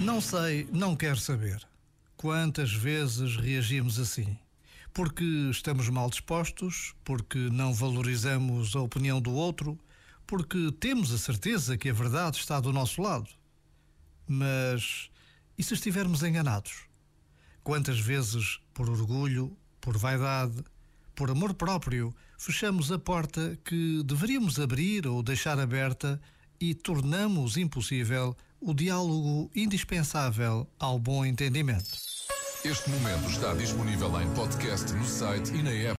Não sei, não quero saber. Quantas vezes reagimos assim? Porque estamos mal dispostos, porque não valorizamos a opinião do outro, porque temos a certeza que a verdade está do nosso lado. Mas e se estivermos enganados? Quantas vezes, por orgulho, por vaidade, por amor próprio, fechamos a porta que deveríamos abrir ou deixar aberta e tornamos impossível o diálogo indispensável ao bom entendimento. Este momento está disponível em podcast no site e na app.